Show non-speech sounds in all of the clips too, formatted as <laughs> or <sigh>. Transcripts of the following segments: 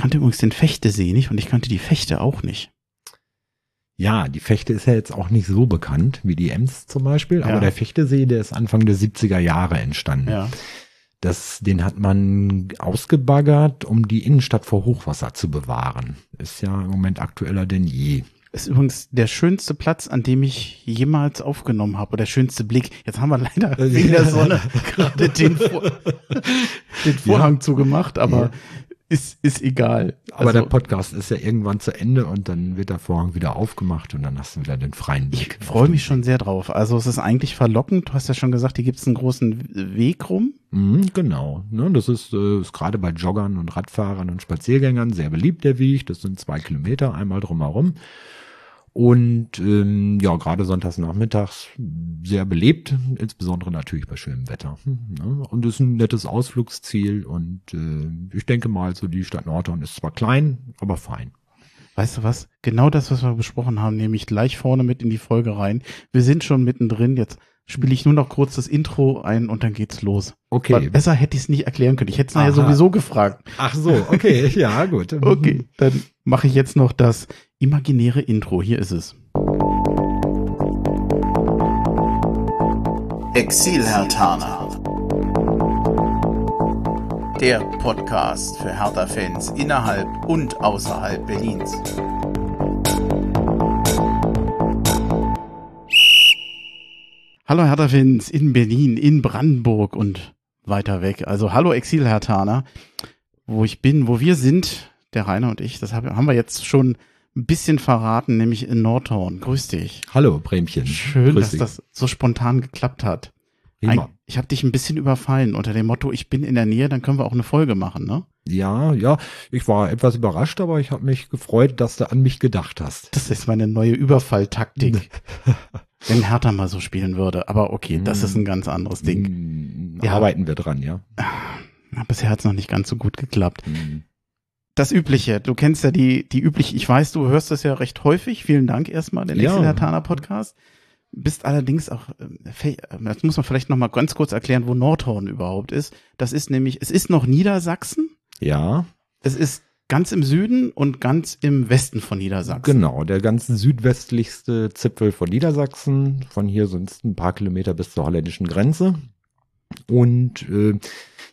kannte übrigens den Fechtesee nicht und ich kannte die Fechte auch nicht. Ja, die Fechte ist ja jetzt auch nicht so bekannt wie die Ems zum Beispiel, aber Ja. der Fechtesee, der ist Anfang der 70er Jahre entstanden. Ja. Das, den hat man ausgebaggert, um die Innenstadt vor Hochwasser zu bewahren. Ist ja im Moment aktueller denn je. Ist übrigens der schönste Platz, an dem ich jemals aufgenommen habe. Oder der schönste Blick. Jetzt haben wir leider Äh, wegen der Sonne <laughs> gerade den, Vor <laughs> den Vorhang zugemacht, aber Ja. Ist, ist egal. Aber Also, der Podcast ist ja irgendwann zu Ende und dann wird der Vorhang wieder aufgemacht und dann hast du wieder den freien ich Blick. freue mich schon sehr drauf. Also es ist eigentlich verlockend. Du hast ja schon gesagt, hier gibt es einen großen Weg rum. Mhm, genau. Ne, das ist, äh, ist gerade bei Joggern und Radfahrern und Spaziergängern sehr beliebt, der Weg. Das sind zwei Kilometer einmal drumherum. Und ähm, ja, gerade sonntags nachmittags sehr belebt, insbesondere natürlich bei schönem Wetter. Ne? Und ist ein nettes Ausflugsziel und äh, ich denke mal, so die Stadt Nordhorn ist zwar klein, aber fein. Weißt du was? Genau das, was wir besprochen haben, nehme ich gleich vorne mit in die Folge rein. Wir sind schon mittendrin. Jetzt spiele ich nur noch kurz das Intro ein und dann geht's los. Okay. Weil besser hätte ich es nicht erklären können. Ich hätte es nachher sowieso gefragt. Ach so, okay, ja, gut. <laughs> Okay, dann mache ich jetzt noch das imaginäre Intro. Hier ist es. Exil-Hertaner. Der Podcast für Hertha-Fans innerhalb und außerhalb Berlins. Hallo Hertha-Fans in Berlin, in Brandenburg und weiter weg. Also hallo Exil-Hertaner. Wo ich bin, wo wir sind, der Rainer und ich, das hab- haben wir jetzt schon ein bisschen verraten, nämlich in Nordhorn. Grüß dich. Hallo, Bremchen. Schön, Grüß dass dich. das so spontan geklappt hat. Prima. Ein, ich habe dich ein bisschen überfallen unter dem Motto, ich bin in der Nähe, dann können wir auch eine Folge machen, ne? Ja, ja, ich war etwas überrascht, aber ich habe mich gefreut, dass du an mich gedacht hast. Das ist meine neue Überfalltaktik. <laughs> Wenn Hertha mal so spielen würde. Aber okay, das ist ein ganz anderes Ding. Mm, Ja. Arbeiten wir dran, ja. Bisher hat's noch nicht ganz so gut geklappt. Mm. Das Übliche, du kennst ja die, die übliche, ich weiß, du hörst das ja recht häufig. Vielen Dank erstmal, den Ja. Hertaner Podcast. Bist allerdings auch, fe- ähm, das muss man vielleicht noch mal ganz kurz erklären, wo Nordhorn überhaupt ist. Das ist nämlich, es ist noch Niedersachsen. Ja, Es ist ganz im Süden und ganz im Westen von Niedersachsen. genau. Der ganz südwestlichste Zipfel von Niedersachsen. Von hier sind es ein paar Kilometer bis zur holländischen Grenze. Und äh,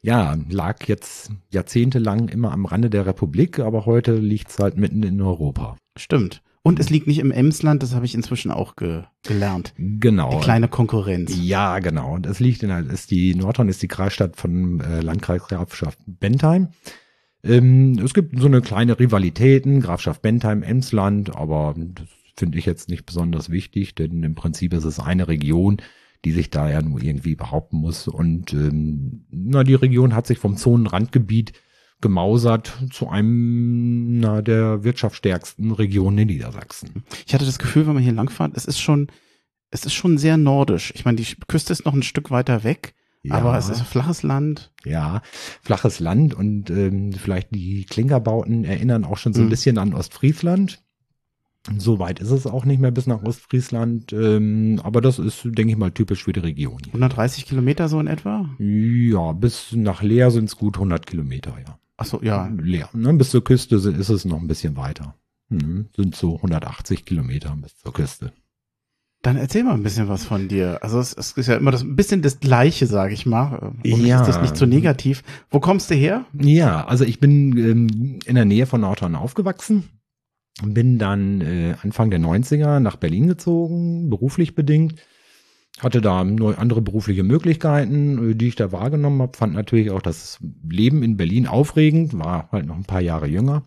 ja, lag jetzt jahrzehntelang immer am Rande der Republik, aber heute liegt es halt mitten in Europa. Stimmt. Und es liegt nicht im Emsland, das habe ich inzwischen auch ge gelernt. Genau. Die kleine Konkurrenz. Ja, genau. Und das liegt in der, ist die Nordhorn ist die Kreisstadt von äh, Landkreis Grafschaft Bentheim. Ähm, es gibt so eine kleine Rivalitäten, Grafschaft Bentheim, Emsland, aber das finde ich jetzt nicht besonders wichtig, denn im Prinzip ist es eine Region, die sich da ja nur irgendwie behaupten muss. Und ähm, na, die Region hat sich vom Zonenrandgebiet gemausert zu einem na, der wirtschaftsstärksten Regionen in Niedersachsen. Ich hatte das Gefühl, wenn man hier langfahrt, es ist schon, es ist schon sehr nordisch. Ich meine, die Küste ist noch ein Stück weiter weg, aber es ist flaches Land. Ja, flaches Land und ähm, vielleicht die Klinkerbauten erinnern auch schon so ein Mhm. bisschen an Ostfriesland. So weit ist es auch nicht mehr bis nach Ostfriesland, ähm, aber das ist, denke ich mal, typisch für die Region. hier. 130 Kilometer so in etwa? Ja, bis nach Leer sind es gut 100 Kilometer, ja. Ach so, ja. Leer, ne? bis zur Küste ist es noch ein bisschen weiter. Mhm. Sind so 180 Kilometer bis zur Küste. Dann erzähl mal ein bisschen was von dir. Also es, es ist ja immer das ein bisschen das Gleiche, sage ich mal. Und Ja. ist das nicht so negativ. Wo kommst du her? Ja, also ich bin ähm, in der Nähe von Nordhorn aufgewachsen. Bin dann äh, Anfang der 90er nach Berlin gezogen, beruflich bedingt. Hatte da andere berufliche Möglichkeiten, äh, die ich da wahrgenommen habe. Fand natürlich auch das Leben in Berlin aufregend, war halt noch ein paar Jahre jünger.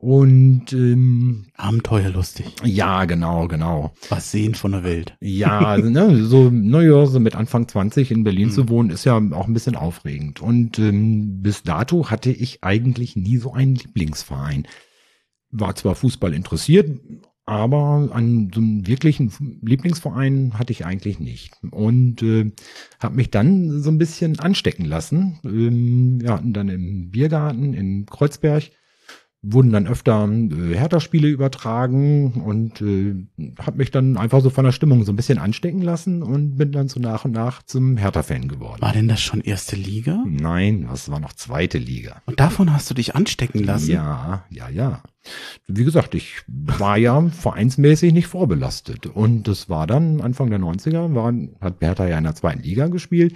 Und ähm, Abenteuerlustig. ja, genau, genau. Was sehen von der Welt. Ja, also, ne, <laughs> so, naja, so mit Anfang 20 in Berlin Mhm. zu wohnen, ist ja auch ein bisschen aufregend. Und ähm, bis dato hatte ich eigentlich nie so einen Lieblingsverein. War zwar Fußball interessiert, aber an so einem wirklichen Lieblingsverein hatte ich eigentlich nicht. Und äh, habe mich dann so ein bisschen anstecken lassen. Ähm, wir hatten dann im Biergarten in Kreuzberg wurden dann öfter äh, Hertha-Spiele übertragen und äh, habe mich dann einfach so von der Stimmung so ein bisschen anstecken lassen und bin dann so nach und nach zum Hertha-Fan geworden. War denn das schon erste Liga? Nein, das war noch zweite Liga. Und davon hast du dich anstecken lassen? Ja, ja, ja. Wie gesagt, ich war ja vereinsmäßig nicht vorbelastet. Und das war dann Anfang der 90er, war, hat Hertha ja in der zweiten Liga gespielt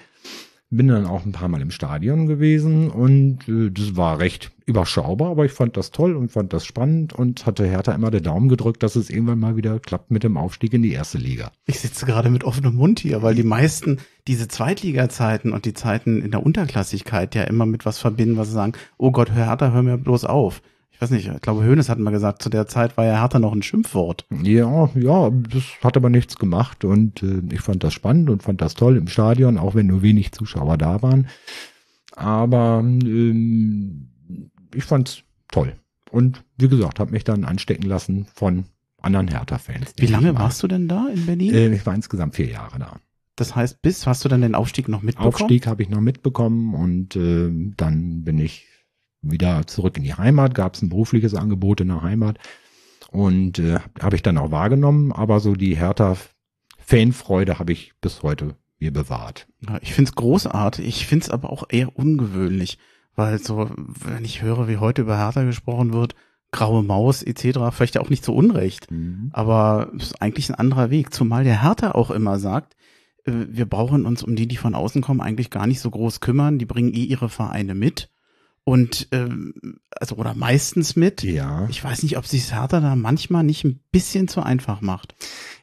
bin dann auch ein paar Mal im Stadion gewesen und äh, das war recht überschaubar, aber ich fand das toll und fand das spannend und hatte Hertha immer den Daumen gedrückt, dass es irgendwann mal wieder klappt mit dem Aufstieg in die erste Liga. Ich sitze gerade mit offenem Mund hier, weil die meisten diese Zweitliga-Zeiten und die Zeiten in der Unterklassigkeit ja immer mit was verbinden, was sie sagen, oh Gott, Hertha, hör mir bloß auf weiß nicht, ich glaube, Hönes hat mal gesagt, zu der Zeit war ja Hertha noch ein Schimpfwort. Ja, ja, das hat aber nichts gemacht und äh, ich fand das spannend und fand das toll im Stadion, auch wenn nur wenig Zuschauer da waren. Aber ähm, ich fand's toll. Und wie gesagt, habe mich dann anstecken lassen von anderen Hertha-Fans. Wie lange warst du denn da in Berlin? Äh, ich war insgesamt vier Jahre da. Das heißt, bis hast du dann den Aufstieg noch mitbekommen? Aufstieg habe ich noch mitbekommen und äh, dann bin ich wieder zurück in die Heimat, gab es ein berufliches Angebot in der Heimat und äh, habe ich dann auch wahrgenommen, aber so die Hertha Fanfreude habe ich bis heute mir bewahrt. Ja, ich find's großartig, ich find's aber auch eher ungewöhnlich, weil so, wenn ich höre, wie heute über Hertha gesprochen wird, graue Maus etc., vielleicht auch nicht zu Unrecht, mhm. aber es ist eigentlich ein anderer Weg, zumal der Hertha auch immer sagt, äh, wir brauchen uns um die, die von außen kommen, eigentlich gar nicht so groß kümmern, die bringen eh ihre Vereine mit und ähm, also oder meistens mit. Ja. Ich weiß nicht, ob sich Hertha da manchmal nicht ein bisschen zu einfach macht.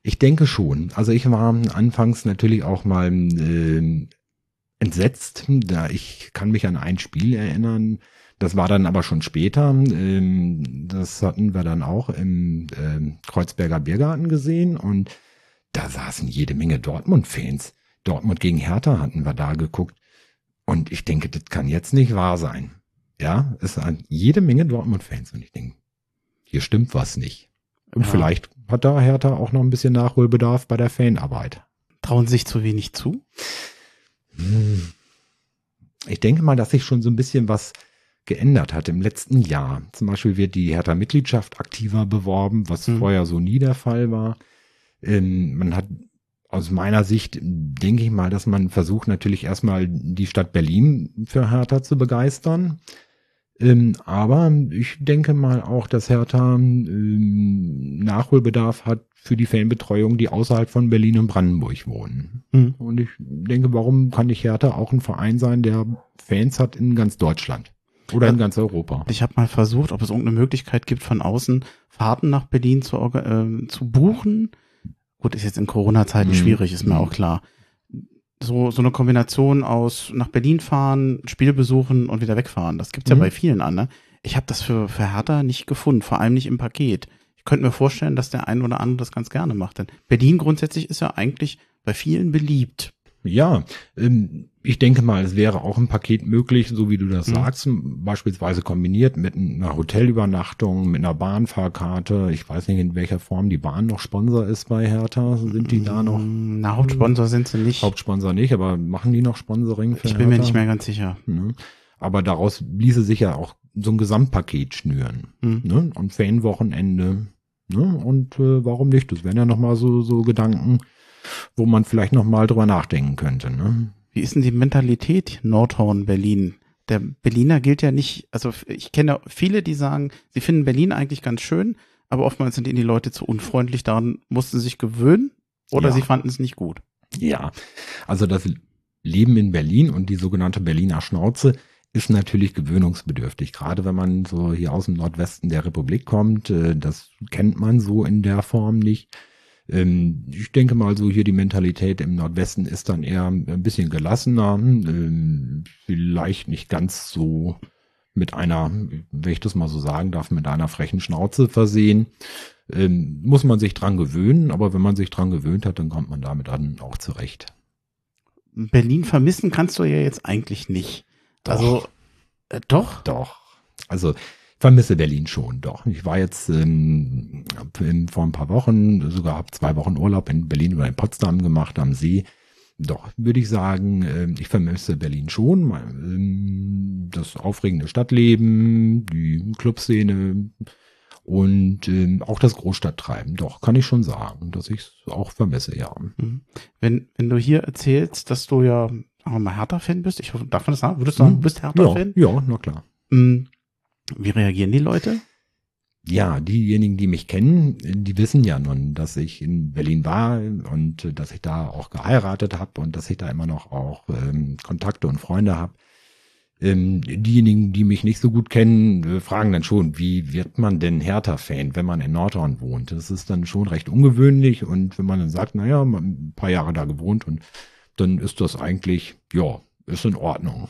Ich denke schon. Also ich war anfangs natürlich auch mal äh, entsetzt. Da ich kann mich an ein Spiel erinnern. Das war dann aber schon später. Ähm, das hatten wir dann auch im äh, Kreuzberger Biergarten gesehen und da saßen jede Menge Dortmund-Fans. Dortmund gegen Hertha hatten wir da geguckt. Und ich denke, das kann jetzt nicht wahr sein. Ja, es sind jede Menge Dortmund-Fans und ich denke, hier stimmt was nicht. Und ja. vielleicht hat da Hertha auch noch ein bisschen Nachholbedarf bei der Fanarbeit. Trauen sich zu wenig zu? Hm. Ich denke mal, dass sich schon so ein bisschen was geändert hat im letzten Jahr. Zum Beispiel wird die Hertha-Mitgliedschaft aktiver beworben, was hm. vorher so nie der Fall war. Ähm, man hat aus meiner Sicht denke ich mal, dass man versucht natürlich erstmal die Stadt Berlin für Hertha zu begeistern. Ähm, aber ich denke mal auch, dass Hertha ähm, Nachholbedarf hat für die Fanbetreuung, die außerhalb von Berlin und Brandenburg wohnen. Mhm. Und ich denke, warum kann nicht Hertha auch ein Verein sein, der Fans hat in ganz Deutschland? Oder in ganz Europa. Ich habe mal versucht, ob es irgendeine Möglichkeit gibt, von außen Fahrten nach Berlin zu, äh, zu buchen. Gut, ist jetzt in Corona-Zeiten mhm. schwierig, ist mir auch klar so, so eine Kombination aus nach Berlin fahren, Spiel besuchen und wieder wegfahren. Das gibt's mhm. ja bei vielen an. Ne? Ich habe das für, für Hertha nicht gefunden, vor allem nicht im Paket. Ich könnte mir vorstellen, dass der ein oder andere das ganz gerne macht. Denn Berlin grundsätzlich ist ja eigentlich bei vielen beliebt. Ja, ähm, ich denke mal, es wäre auch ein Paket möglich, so wie du das mhm. sagst, beispielsweise kombiniert mit einer Hotelübernachtung, mit einer Bahnfahrkarte. Ich weiß nicht, in welcher Form die Bahn noch Sponsor ist bei Hertha. Sind die da noch? Mm, na, Hauptsponsor sind sie nicht. Hauptsponsor nicht, aber machen die noch Sponsoring für Ich bin Hertha? mir nicht mehr ganz sicher. Ne? Aber daraus ließe sich ja auch so ein Gesamtpaket schnüren. Mhm. Ne? Und Fanwochenende. Ne? Und äh, warum nicht? Das wären ja nochmal so, so Gedanken wo man vielleicht noch mal drüber nachdenken könnte. Ne? Wie ist denn die Mentalität Nordhorn Berlin? Der Berliner gilt ja nicht, also ich kenne viele, die sagen, sie finden Berlin eigentlich ganz schön, aber oftmals sind ihnen die Leute zu unfreundlich, daran mussten sie sich gewöhnen oder ja. sie fanden es nicht gut. Ja, also das Leben in Berlin und die sogenannte Berliner Schnauze ist natürlich gewöhnungsbedürftig, gerade wenn man so hier aus dem Nordwesten der Republik kommt. Äh, das kennt man so in der Form nicht. Ähm, ich denke mal so hier die Mentalität im Nordwesten ist dann eher ein bisschen gelassener, ähm, vielleicht nicht ganz so mit einer, wenn ich das mal so sagen darf, mit einer frechen Schnauze versehen. Ähm, muss man sich dran gewöhnen, aber wenn man sich dran gewöhnt hat, dann kommt man damit dann auch zurecht. Berlin vermissen kannst du ja jetzt eigentlich nicht. Doch. Also äh, doch. Doch. Also vermisse Berlin schon, doch. Ich war jetzt ähm, vor ein paar Wochen, sogar habe zwei Wochen Urlaub in Berlin oder in Potsdam gemacht am See. doch, würde ich sagen, äh, ich vermisse Berlin schon. Ähm, das aufregende Stadtleben, die Clubszene und ähm, auch das Großstadttreiben. Doch, kann ich schon sagen, dass ich es auch vermisse, ja. Mhm. Wenn, wenn du hier erzählst, dass du ja wir mal Hertha-Fan bist, ich hoffe, darf man das sagen? Würdest du sagen, du bist Hertha-Fan? Ja, ja, na klar. Mhm. Wie reagieren die Leute? Ja, diejenigen, die mich kennen, die wissen ja nun, dass ich in Berlin war und dass ich da auch geheiratet habe und dass ich da immer noch auch ähm, Kontakte und Freunde habe. Ähm, diejenigen, die mich nicht so gut kennen, äh, fragen dann schon, wie wird man denn Hertha-Fan, wenn man in Nordhorn wohnt? Das ist dann schon recht ungewöhnlich und wenn man dann sagt, naja, ein paar Jahre da gewohnt und dann ist das eigentlich, ja, ist in Ordnung.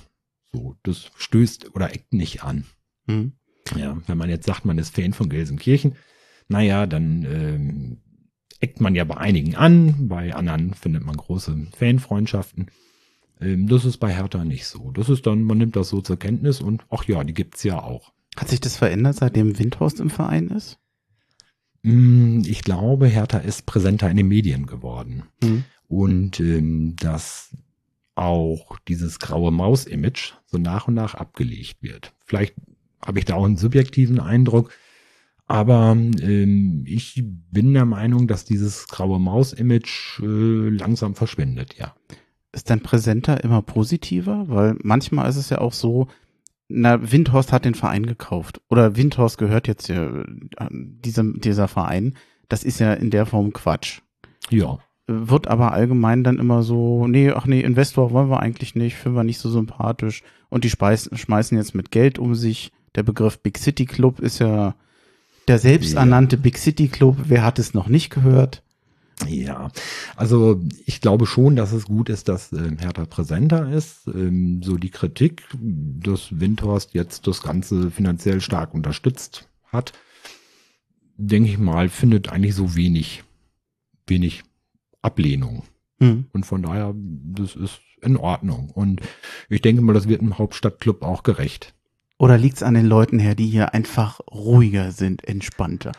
So, das stößt oder eckt nicht an. Mhm. Ja, wenn man jetzt sagt, man ist Fan von Gelsenkirchen, naja, dann ähm, eckt man ja bei einigen an, bei anderen findet man große Fanfreundschaften. Ähm, das ist bei Hertha nicht so. Das ist dann, man nimmt das so zur Kenntnis und ach ja, die gibt's ja auch. Hat sich das verändert, seitdem Windhorst im Verein ist? Mm, Ich glaube, Hertha ist präsenter in den Medien geworden. Mhm. Und ähm, dass auch dieses graue Maus-Image so nach und nach abgelegt wird. Vielleicht habe ich da auch einen subjektiven Eindruck, aber ähm, ich bin der Meinung, dass dieses graue Maus-Image äh, langsam verschwindet, ja. Ist dein Präsenter immer positiver? Weil manchmal ist es ja auch so, na, Windhorst hat den Verein gekauft. Oder Windhorst gehört jetzt ja, äh, diesem, dieser Verein. Das ist ja in der Form Quatsch. Ja. Wird aber allgemein dann immer so, nee, ach nee, Investor wollen wir eigentlich nicht, finden wir nicht so sympathisch. Und die speisen, schmeißen jetzt mit Geld um sich. Der Begriff Big City Club ist ja der selbsternannte Big City Club. Wer hat es noch nicht gehört? Ja, also ich glaube schon, dass es gut ist, dass ähm, Hertha präsenter ist. Ähm, so die Kritik, dass Windhorst jetzt das Ganze finanziell stark unterstützt hat, denke ich mal, findet eigentlich so wenig, wenig Ablehnung. Hm. Und von daher, das ist in Ordnung. Und ich denke mal, das wird im Hauptstadtclub auch gerecht. Oder liegt's an den Leuten her, die hier einfach ruhiger sind, entspannter?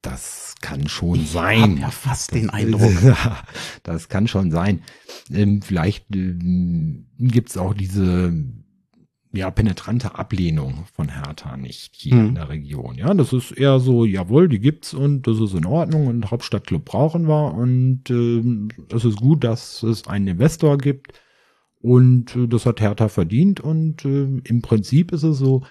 Das kann schon Ich sein. hab ja fast den Eindruck. <laughs> das kann schon sein. Ähm, vielleicht ähm, gibt's auch diese ja, penetrante Ablehnung von Hertha nicht hier Hm. in der Region. Ja, das ist eher so, jawohl, die gibt's und das ist in Ordnung und Hauptstadtclub brauchen wir und ähm, es ist gut, dass es einen Investor gibt und äh, das hat Hertha verdient und äh, im Prinzip ist es so,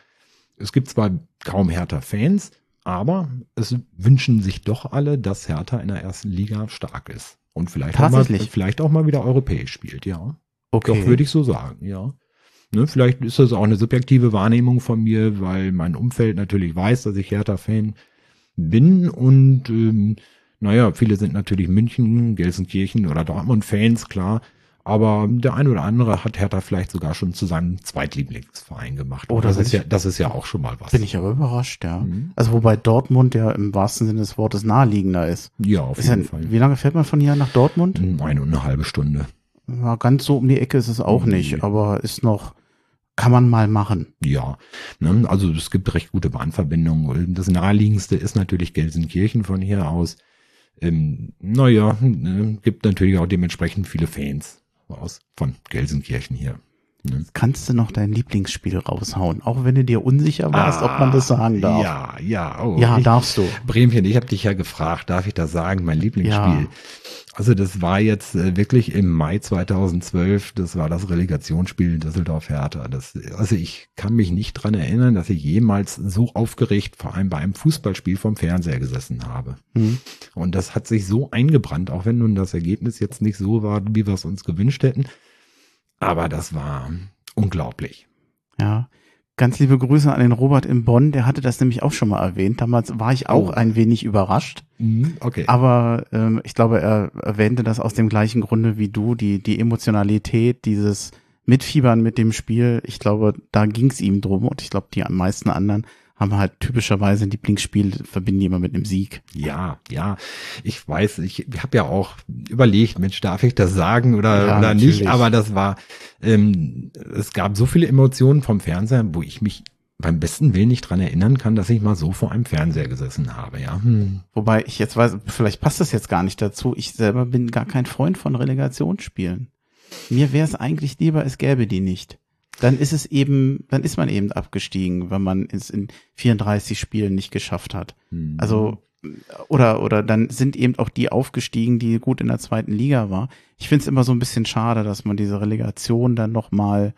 es gibt zwar kaum Hertha-Fans, aber es wünschen sich doch alle, dass Hertha in der ersten Liga stark ist. Und vielleicht auch, mal, vielleicht auch mal wieder europäisch spielt, ja. Okay. Doch, würde ich so sagen, ja. Ne, vielleicht ist das auch eine subjektive Wahrnehmung von mir, weil mein Umfeld natürlich weiß, dass ich Hertha-Fan bin und ähm, naja, viele sind natürlich München, Gelsenkirchen oder Dortmund-Fans, klar. Aber der eine oder andere hat Hertha vielleicht sogar schon zu seinem Zweitlieblingsverein gemacht. Oh, das ist ja, das ist ja auch schon mal was. Bin ich aber überrascht, ja. Mhm. Also wobei Dortmund ja im wahrsten Sinne des Wortes naheliegender ist. Ja, auf ist ja, jeden Fall. wie lange fährt man von hier nach Dortmund? Eine und eine halbe Stunde. Ja, ganz so um die Ecke ist es auch Nee. nicht, aber ist noch, kann man mal machen. Ja, ne, also es gibt recht gute Bahnverbindungen. Das naheliegendste ist natürlich Gelsenkirchen von hier aus. Ähm, naja, ne, gibt natürlich auch dementsprechend viele Fans aus von Gelsenkirchen hier. Ne? Kannst du noch dein Lieblingsspiel raushauen, auch wenn du dir unsicher warst, ob man das sagen darf? Ja, ja, oh, Ja, ich, darfst du. Bremchen, ich habe dich ja gefragt, darf ich das sagen, mein Lieblingsspiel? Ja. Also das war jetzt äh, wirklich im Mai 2012, das war das Relegationsspiel Düsseldorf-Hertha. Das, also ich kann mich nicht dran erinnern, dass ich jemals so aufgeregt, vor allem bei einem Fußballspiel vom Fernseher gesessen habe. Hm. Und das hat sich so eingebrannt, auch wenn nun das Ergebnis jetzt nicht so war, wie wir es uns gewünscht hätten. Aber das war unglaublich. Ja. Ganz liebe Grüße an den Robert in Bonn, der hatte das nämlich auch schon mal erwähnt. Damals war ich auch Oh. ein wenig überrascht, Mhm, Okay. aber ähm, ich glaube, er erwähnte das aus dem gleichen Grunde wie du, die, die Emotionalität, dieses Mitfiebern mit dem Spiel. Ich glaube, da ging es ihm drum und ich glaube, die am meisten anderen haben halt typischerweise ein Lieblingsspiel, verbinden die immer mit einem Sieg. Ja, ja, ich weiß, ich habe ja auch überlegt, Mensch, darf ich das sagen oder, Ja, oder natürlich. nicht, aber das war, ähm, es gab so viele Emotionen vom Fernseher, wo ich mich beim besten Willen nicht dran erinnern kann, dass ich mal so vor einem Fernseher gesessen habe, ja. Hm. Wobei ich jetzt weiß, vielleicht passt das jetzt gar nicht dazu. Ich selber bin gar kein Freund von Relegationsspielen. mir wäre es eigentlich lieber, es gäbe die nicht. Dann ist es eben, dann ist man eben abgestiegen, wenn man es in 34 Spielen nicht geschafft hat. Mhm. Also oder oder dann sind eben auch die aufgestiegen, die gut in der zweiten Liga war. Ich finde es immer so ein bisschen schade, dass man diese Relegation dann noch mal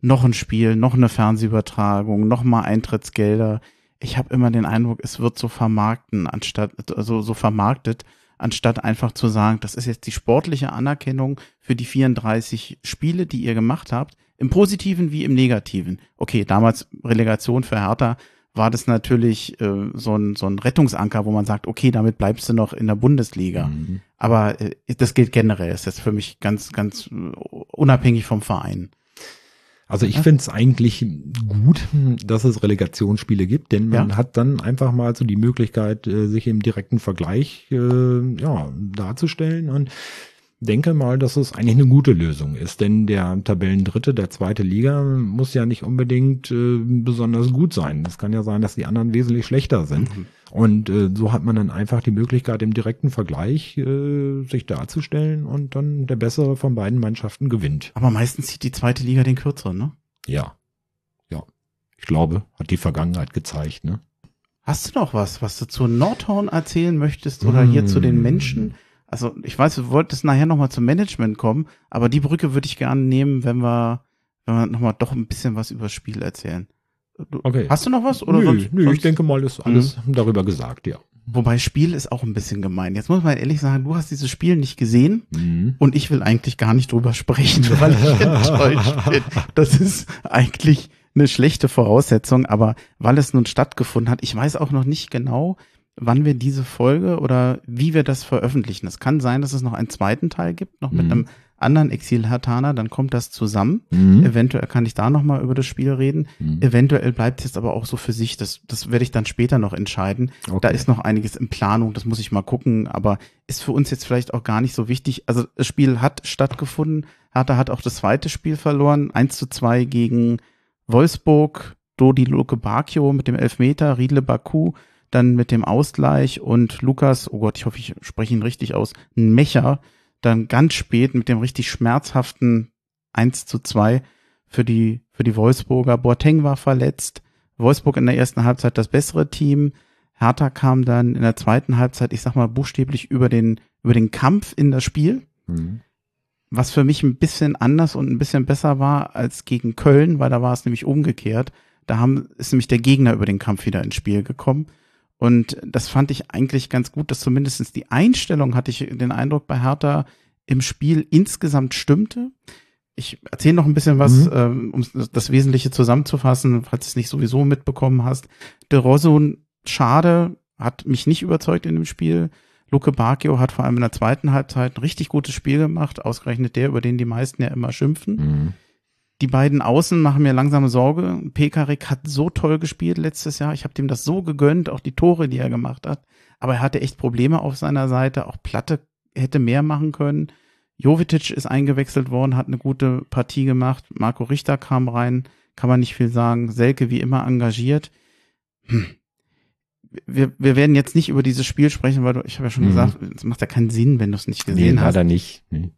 noch ein Spiel, noch eine Fernsehübertragung, noch mal Eintrittsgelder. Ich habe immer den Eindruck, es wird so vermarkten anstatt also so vermarktet, anstatt einfach zu sagen, das ist jetzt die sportliche Anerkennung für die 34 Spiele, die ihr gemacht habt, im Positiven wie im Negativen. Okay, damals Relegation für Hertha war das natürlich äh, so, ein, so ein Rettungsanker, wo man sagt, okay, damit bleibst du noch in der Bundesliga. Mhm. Aber äh, das gilt generell. Das ist für mich ganz, ganz äh, unabhängig vom Verein. Also ich finde es eigentlich gut, dass es Relegationsspiele gibt, denn man Ja. hat dann einfach mal so die Möglichkeit, äh, sich im direkten Vergleich äh, ja, darzustellen und denke mal, dass es eigentlich eine gute Lösung ist, denn der Tabellendritte der zweite Liga muss ja nicht unbedingt äh, besonders gut sein. Es kann ja sein, dass die anderen wesentlich schlechter sind. Und äh, so hat man dann einfach die Möglichkeit, im direkten Vergleich äh, sich darzustellen und dann der bessere von beiden Mannschaften gewinnt. Aber meistens zieht die zweite Liga den kürzeren, ne? Ja. Ja. Ich glaube, hat die Vergangenheit gezeigt, ne? Hast du noch was, was du zu Nordhorn erzählen möchtest oder hier zu den Mm. Menschen? Also ich weiß, du wolltest nachher nochmal zum Management kommen, aber die Brücke würde ich gerne nehmen, wenn wir, wenn wir nochmal doch ein bisschen was über das Spiel erzählen. Du, Okay. Hast du noch was? Oder nö, sonst, nö, sonst, ich denke mal, ist alles darüber gesagt, ja. Wobei Spiel ist auch ein bisschen gemein. Jetzt muss man ehrlich sagen, du hast dieses Spiel nicht gesehen Mhm. und ich will eigentlich gar nicht drüber sprechen, <laughs> weil ich enttäuscht bin. Das ist eigentlich eine schlechte Voraussetzung, aber weil es nun stattgefunden hat, ich weiß auch noch nicht genau, wann wir diese Folge oder wie wir das veröffentlichen. Es kann sein, dass es noch einen zweiten Teil gibt, noch mit Mhm. einem anderen Exil-Hartaner, dann kommt das zusammen. Mhm. Eventuell kann ich da nochmal über das Spiel reden. Mhm. Eventuell bleibt es jetzt aber auch so für sich. Das, das werde ich dann später noch entscheiden. Da Okay. ist noch einiges in Planung, das muss ich mal gucken, aber ist für uns jetzt vielleicht auch gar nicht so wichtig. Also das Spiel hat stattgefunden. Hertha hat auch das zweite Spiel verloren. 1 zu 2 gegen Wolfsburg. Dodi Luke Bakio mit dem Elfmeter, Riedle Baku dann mit dem Ausgleich und Lukas, oh Gott, ich hoffe, ich spreche ihn richtig aus, ein Mecher, dann ganz spät mit dem richtig schmerzhaften 1 zu 2 für die, für die Wolfsburger. Boateng war verletzt. Wolfsburg in der ersten Halbzeit das bessere Team. Hertha kam dann in der zweiten Halbzeit, ich sag mal, buchstäblich über den, über den Kampf in das Spiel, Mhm. was für mich ein bisschen anders und ein bisschen besser war als gegen Köln, weil da war es nämlich umgekehrt. Da haben, ist nämlich der Gegner über den Kampf wieder ins Spiel gekommen. Und das fand ich eigentlich ganz gut, dass zumindestens die Einstellung, hatte ich den Eindruck bei Hertha, im Spiel insgesamt stimmte. Ich erzähle noch ein bisschen was, Mhm. ähm, um das Wesentliche zusammenzufassen, falls du es nicht sowieso mitbekommen hast. De Rosso, schade, hat mich nicht überzeugt in dem Spiel. Luke Bacchio hat vor allem in der zweiten Halbzeit ein richtig gutes Spiel gemacht, ausgerechnet der, über den die meisten ja immer schimpfen. Mhm. Die beiden Außen machen mir langsame Sorge. Pekarik hat so toll gespielt letztes Jahr. Ich habe dem das so gegönnt, auch die Tore, die er gemacht hat. Aber er hatte echt Probleme auf seiner Seite. Auch Platte hätte mehr machen können. Jovetic ist eingewechselt worden, hat eine gute Partie gemacht. Marco Richter kam rein, kann man nicht viel sagen. Selke wie immer engagiert. Hm. Wir, wir werden jetzt nicht über dieses Spiel sprechen, weil du, ich habe ja schon Mhm. gesagt, es macht ja keinen Sinn, wenn du es nicht Nee, gesehen hast leider nicht. Nee.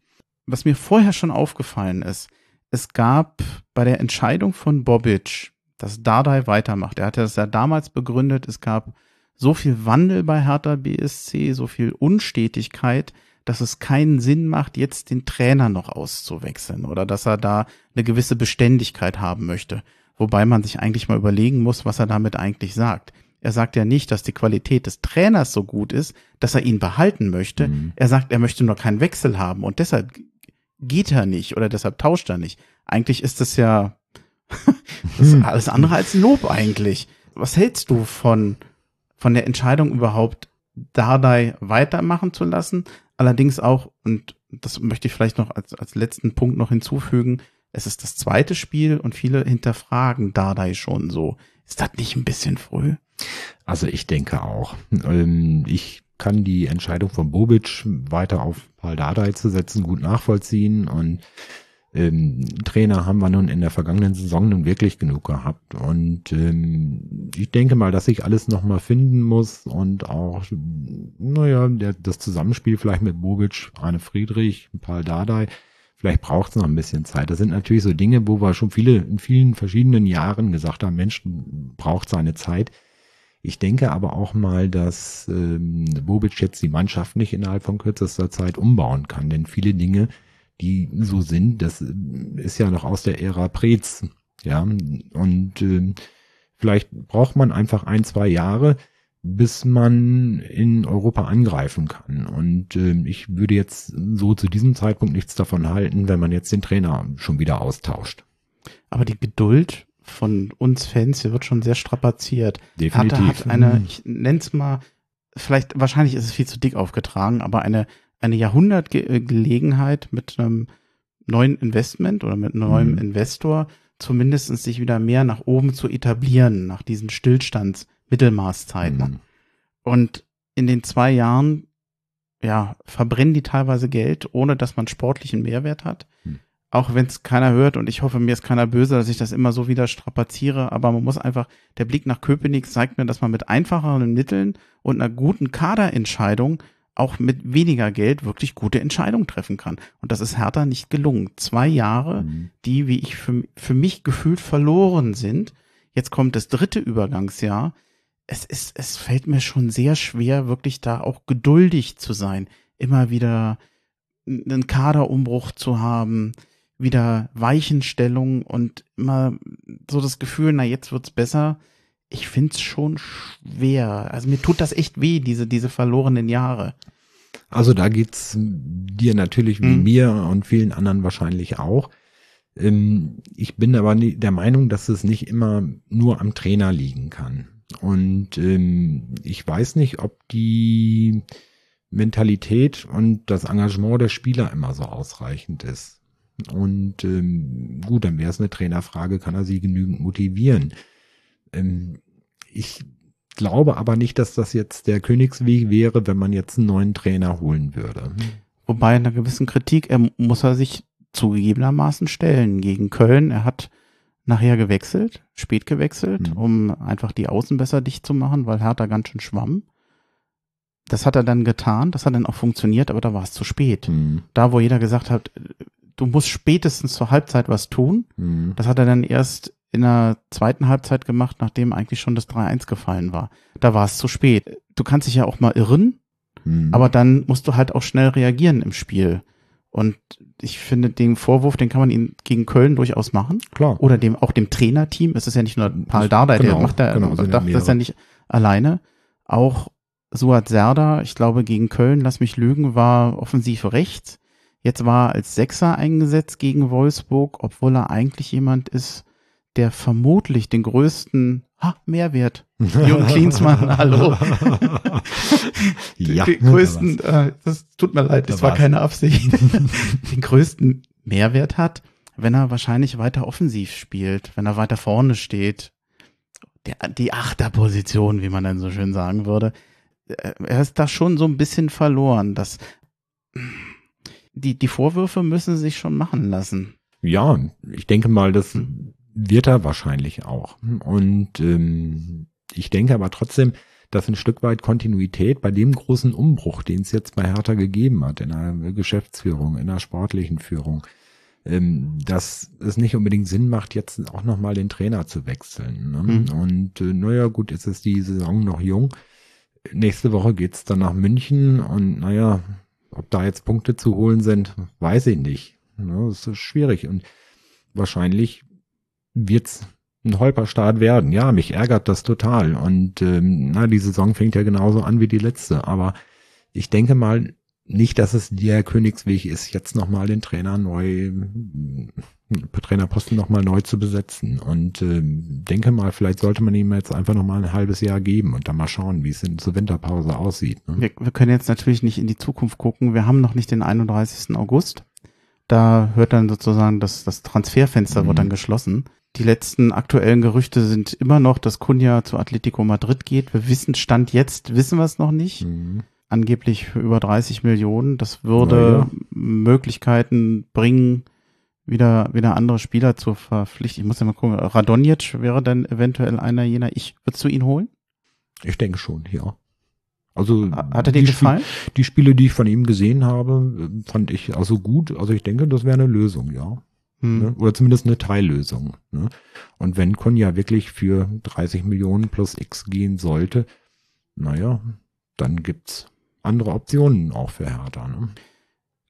was mir vorher schon aufgefallen ist, es gab bei der Entscheidung von Bobic, dass Dardai weitermacht. Er hatte das ja damals begründet, es gab so viel Wandel bei Hertha BSC, so viel Unstetigkeit, dass es keinen Sinn macht, jetzt den Trainer noch auszuwechseln oder dass er da eine gewisse Beständigkeit haben möchte. Wobei man sich eigentlich mal überlegen muss, was er damit eigentlich sagt. Er sagt ja nicht, dass die Qualität des Trainers so gut ist, dass er ihn behalten möchte. Mhm. Er sagt, er möchte nur keinen Wechsel haben und deshalb geht er nicht oder deshalb tauscht er nicht. Eigentlich ist das ja <laughs> das ist alles andere als Lob eigentlich. Was hältst du von, von der Entscheidung überhaupt, Dardai weitermachen zu lassen? Allerdings auch, und das möchte ich vielleicht noch als, als letzten Punkt noch hinzufügen, es ist das zweite Spiel und viele hinterfragen Dardai schon so. Ist das nicht ein bisschen früh? Also ich denke auch. Ähm, ich kann die Entscheidung von Bobic weiter auf Paul Dardai zu setzen gut nachvollziehen und ähm, Trainer haben wir nun in der vergangenen Saison nun wirklich genug gehabt und ähm, ich denke mal, dass sich alles nochmal finden muss und auch, naja, der, das Zusammenspiel vielleicht mit Bobic, Arne Friedrich, Paul Dardai Vielleicht braucht es noch ein bisschen Zeit. Das sind natürlich so Dinge, wo wir schon viele, in vielen verschiedenen Jahren gesagt haben, Mensch, braucht seine Zeit. Ich denke aber auch mal, dass ähm, Bobic jetzt die Mannschaft nicht innerhalb von kürzester Zeit umbauen kann, denn viele Dinge, die so sind, das äh, ist ja noch aus der Ära Preetz, ja, und äh, vielleicht braucht man einfach ein, zwei Jahre, bis man in Europa angreifen kann. Und äh, ich würde jetzt so zu diesem Zeitpunkt nichts davon halten, wenn man jetzt den Trainer schon wieder austauscht. Aber die Geduld von uns Fans, hier wird schon sehr strapaziert. Definitiv. Hertha hat eine, ich nenn's mal, vielleicht, wahrscheinlich ist es viel zu dick aufgetragen, aber eine, eine Jahrhundertgelegenheit mit einem neuen Investment oder mit einem neuen Mhm. Investor zumindest sich wieder mehr nach oben zu etablieren, nach diesen Stillstands- Mittelmaßzeiten. Mhm. Und in den zwei Jahren, ja, verbrennen die teilweise Geld, ohne dass man sportlichen Mehrwert hat. Hm. Auch wenn es keiner hört und ich hoffe, mir ist keiner böse, dass ich das immer so wieder strapaziere, aber man muss einfach, der Blick nach Köpenick zeigt mir, dass man mit einfacheren Mitteln und einer guten Kaderentscheidung auch mit weniger Geld wirklich gute Entscheidungen treffen kann. Und das ist Hertha nicht gelungen. Zwei Jahre, Mhm. die, wie ich für, für mich gefühlt verloren sind. Jetzt kommt das dritte Übergangsjahr. Es ist, es fällt mir schon sehr schwer, wirklich da auch geduldig zu sein. Immer wieder einen Kaderumbruch zu haben, wieder Weichenstellung und immer so das Gefühl, na jetzt wird's besser. Ich find's schon schwer. Also mir tut das echt weh, diese, diese verlorenen Jahre. Also da geht's dir natürlich wie Mhm. mir und vielen anderen wahrscheinlich auch. Ähm, Ich bin aber der Meinung, dass es nicht immer nur am Trainer liegen kann. Und ähm, ich weiß nicht, ob die Mentalität und das Engagement der Spieler immer so ausreichend ist. Und ähm, gut, dann wäre es eine Trainerfrage, kann er sie genügend motivieren? Ähm, ich glaube aber nicht, dass das jetzt der Königsweg wäre, wenn man jetzt einen neuen Trainer holen würde. Wobei in einer gewissen Kritik, er muss er sich zugegebenermaßen stellen gegen Köln. Er hat nachher gewechselt, spät gewechselt, Mhm. um einfach die Außen besser dicht zu machen, weil Hertha ganz schön schwamm. Das hat er dann getan, das hat dann auch funktioniert, aber da war es zu spät. Hm, Da, wo jeder gesagt hat, du musst spätestens zur Halbzeit was tun, hm, das hat er dann erst in der zweiten Halbzeit gemacht, nachdem eigentlich schon das 3-1 gefallen war. Da war es zu spät. Du kannst dich ja auch mal irren, hm. aber dann musst du halt auch schnell reagieren im Spiel. Und ich finde, den Vorwurf, den kann man ihn gegen Köln durchaus machen. klar. Oder dem, auch dem Trainerteam. Es ist ja nicht nur Paul Das- Dardai, genau, der macht da, genau, ja das ist ja nicht alleine. Auch Suat Serda, ich glaube, gegen Köln, lass mich lügen, war offensiv rechts. Jetzt war er als Sechser eingesetzt gegen Wolfsburg, obwohl er eigentlich jemand ist, der vermutlich den größten ha, Mehrwert. Jürgen <laughs> Klinsmann, hallo. ja, den größten, äh, das tut mir leid, Da das war war's. keine Absicht, <laughs> den größten Mehrwert hat, wenn er wahrscheinlich weiter offensiv spielt, wenn er weiter vorne steht. Der, die Achterposition, wie man dann so schön sagen würde. Äh, Er ist da schon so ein bisschen verloren. Das, die, die Vorwürfe müssen sich schon machen lassen. Ja, ich denke mal, das wird er wahrscheinlich auch. Und ähm, ich denke aber trotzdem, dass ein Stück weit Kontinuität bei dem großen Umbruch, den es jetzt bei Hertha gegeben hat, in der Geschäftsführung, in der sportlichen Führung, ähm, dass es nicht unbedingt Sinn macht, jetzt auch nochmal den Trainer zu wechseln. Ne? Mhm. Und äh, naja, gut, jetzt ist die Saison noch jung. Nächste Woche geht's dann nach München und naja, ob da jetzt Punkte zu holen sind, weiß ich nicht. Das ist schwierig und wahrscheinlich wird's ein Holperstart werden. Ja, mich ärgert das total und ähm, na, die Saison fängt ja genauso an wie die letzte, aber ich denke mal nicht, dass es der Königsweg ist, jetzt nochmal den Trainer neu, Trainerposten nochmal neu zu besetzen und ähm, denke mal, vielleicht sollte man ihm jetzt einfach nochmal ein halbes Jahr geben und dann mal schauen, wie es in zur Winterpause aussieht. Ne? Wir, wir können jetzt natürlich nicht in die Zukunft gucken. Wir haben noch nicht den 31. August. Da hört dann sozusagen das, das Transferfenster Mhm. wird dann geschlossen. Die letzten aktuellen Gerüchte sind immer noch, dass Kunja zu Atletico Madrid geht. Wir wissen, Stand jetzt wissen wir es noch nicht. Mhm. Angeblich für über 30 Millionen. Das würde ja. Möglichkeiten bringen, wieder, wieder andere Spieler zu verpflichten. Ich muss ja mal gucken. Radonjic wäre dann eventuell einer jener. Ich, würdest du ihn holen? Ich denke schon, ja. Also Hat er dir die gefallen? Spiel, die Spiele, die ich von ihm gesehen habe, äh, fand ich also gut. Also ich denke, das wäre eine Lösung, ja. Hm. Ne? Oder zumindest eine Teillösung. Ne? Und wenn Konya wirklich für 30 Millionen plus X gehen sollte, naja, dann gibt's andere Optionen auch für Hertha. Ne?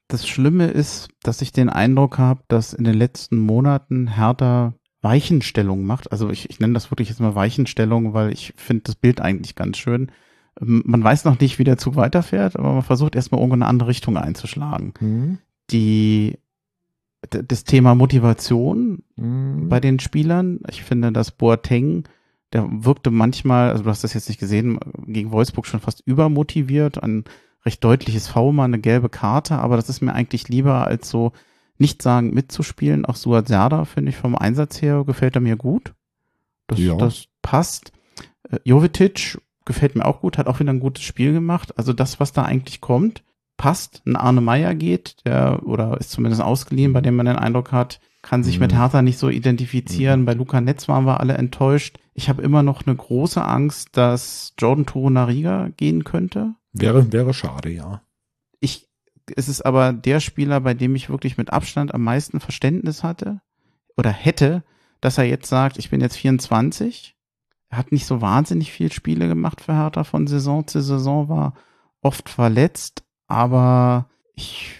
Das Schlimme ist, dass ich den Eindruck habe, dass in den letzten Monaten Hertha Weichenstellung macht. Also ich, ich nenne das wirklich jetzt mal Weichenstellung, weil ich finde das Bild eigentlich ganz schön. Ähm, Man weiß noch nicht, wie der Zug weiterfährt, aber man versucht erstmal irgendwo eine andere Richtung einzuschlagen. Mhm. Die, das Thema Motivation Mhm. bei den Spielern. Ich finde, dass Boateng, der wirkte manchmal, also du hast das jetzt nicht gesehen, gegen Wolfsburg schon fast übermotiviert, ein recht deutliches Foul, mal eine gelbe Karte, aber das ist mir eigentlich lieber als so nicht sagen mitzuspielen. Auch Suat Serdar finde ich vom Einsatz her gefällt er mir gut. Das, Ja. das passt. Äh, Jovetic gefällt mir auch gut, hat auch wieder ein gutes Spiel gemacht. Also das, was da eigentlich kommt, passt. Ein Arne Meyer geht, der, oder ist zumindest ausgeliehen, bei dem man den Eindruck hat, kann sich Mhm. mit Hertha nicht so identifizieren. Bei Luca Netz waren wir alle enttäuscht. Ich habe immer noch eine große Angst, dass Jordan Torunariga gehen könnte. Wäre, wäre schade, ja. Ich, es ist aber der Spieler, bei dem ich wirklich mit Abstand am meisten Verständnis hatte oder hätte, dass er jetzt sagt, ich bin jetzt 24. Er hat nicht so wahnsinnig viel Spiele gemacht für Hertha von Saison zu Saison, war oft verletzt, aber ich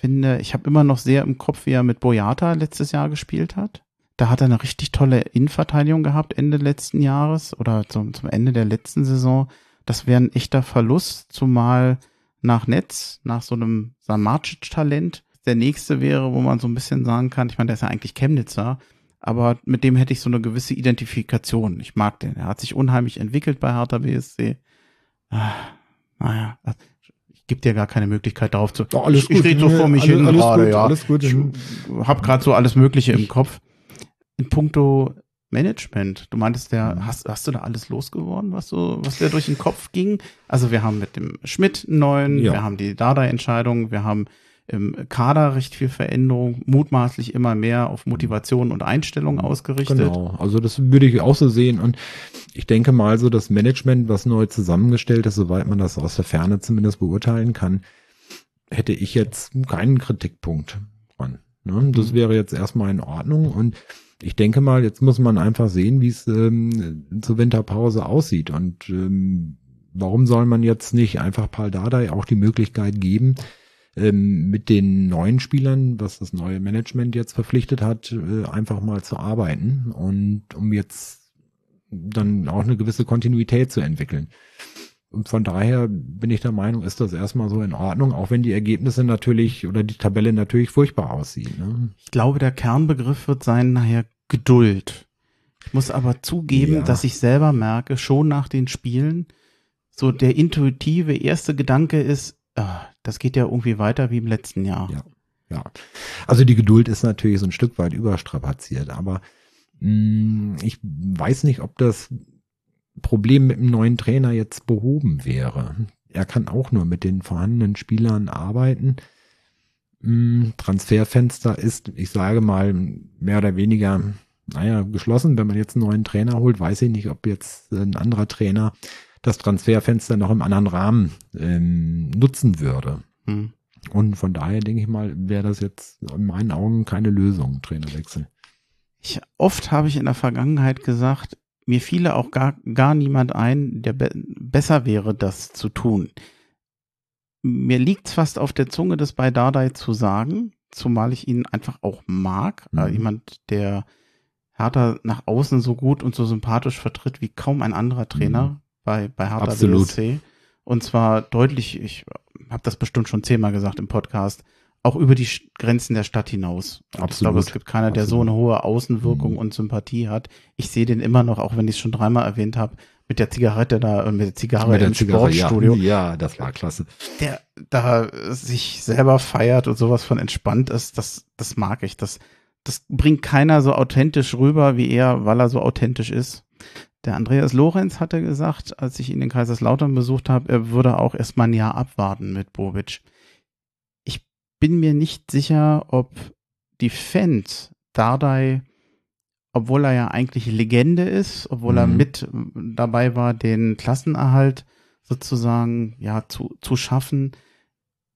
finde, ich habe immer noch sehr im Kopf, wie er mit Boyata letztes Jahr gespielt hat. Da hat er eine richtig tolle Innenverteidigung gehabt Ende letzten Jahres oder zum, zum Ende der letzten Saison. Das wäre ein echter Verlust, zumal nach Netz, nach so einem Samacic-Talent. Der nächste wäre, wo man so ein bisschen sagen kann, ich meine, der ist ja eigentlich Chemnitzer, aber mit dem hätte ich so eine gewisse Identifikation. Ich mag den. Er hat sich unheimlich entwickelt bei Hertha BSC. Ah, naja, ich gebe dir gar keine Möglichkeit darauf zu. Ja, alles ich ich rede so vor mich Alles- hin alles gerade, gut, ja. alles gut. Ich habe gerade so alles Mögliche im Kopf. In puncto Management, du meintest ja, Mhm. hast, hast du da alles losgeworden, was so, was dir durch den Kopf ging? Also wir haben mit dem Schmidt einen neuen, Ja. wir haben die Dada-Entscheidung, wir haben im Kader recht viel Veränderung, mutmaßlich immer mehr auf Motivation und Einstellung ausgerichtet. Genau, also das würde ich auch so sehen. Und ich denke mal so, das Management, was neu zusammengestellt ist, soweit man das aus der Ferne zumindest beurteilen kann, hätte ich jetzt keinen Kritikpunkt. Ne? Das Mhm. wäre jetzt erstmal in Ordnung. Und ich denke mal, jetzt muss man einfach sehen, wie es ähm, zur Winterpause aussieht. Und ähm, warum soll man jetzt nicht einfach Paul Dardai auch die Möglichkeit geben, ähm, mit den neuen Spielern, was das neue Management jetzt verpflichtet hat, äh, einfach mal zu arbeiten und um jetzt dann auch eine gewisse Kontinuität zu entwickeln. Und von daher bin ich der Meinung, ist das erstmal so in Ordnung, auch wenn die Ergebnisse natürlich oder die Tabelle natürlich furchtbar aussieht. Ne? Ich glaube, der Kernbegriff wird sein nachher Geduld. Ich muss aber zugeben, Ja. dass ich selber merke, schon nach den Spielen, so der intuitive erste Gedanke ist, ah, das geht ja irgendwie weiter wie im letzten Jahr. Ja. Ja, also die Geduld ist natürlich so ein Stück weit überstrapaziert, aber mh, ich weiß nicht, ob das Problem mit dem neuen Trainer jetzt behoben wäre. Er kann auch nur mit den vorhandenen Spielern arbeiten. Mh, Transferfenster ist, ich sage mal, mehr oder weniger, naja, geschlossen. Wenn man jetzt einen neuen Trainer holt, weiß ich nicht, ob jetzt ein anderer Trainer das Transferfenster noch im anderen Rahmen ähm, nutzen würde. Hm. Und von daher denke ich mal, wäre das jetzt in meinen Augen keine Lösung, Trainerwechsel. Ich, oft habe ich in der Vergangenheit gesagt, mir fiele auch gar, gar niemand ein, der be besser wäre, das zu tun. Mir liegt's fast auf der Zunge, das bei Dardai zu sagen, zumal ich ihn einfach auch mag. Mhm. Äh, jemand, der Hertha nach außen so gut und so sympathisch vertritt wie kaum ein anderer Trainer Mhm. bei, bei Hertha Absolut. BSC. Und zwar deutlich, ich habe das bestimmt schon zehnmal gesagt im Podcast, auch über die Grenzen der Stadt hinaus. Und Ich Absolut. glaube, es gibt keiner, der so Absolut. eine hohe Außenwirkung Mhm. und Sympathie hat. Ich sehe den immer noch, auch wenn ich es schon dreimal erwähnt habe, mit der Zigarette da und mit der Zigarre im Sportstudio, Ja, ja, das war klasse. der da sich selber feiert und sowas von entspannt ist, das, das mag ich. Das, das bringt keiner so authentisch rüber wie er, weil er so authentisch ist. Der Andreas Lorenz hatte gesagt, als ich ihn in Kaiserslautern besucht habe, er würde auch erstmal ein Jahr abwarten mit Bobic. Bin mir nicht sicher, ob die Fans Dardai, obwohl er ja eigentlich Legende ist, obwohl er Mhm. mit dabei war, den Klassenerhalt sozusagen ja zu, zu schaffen,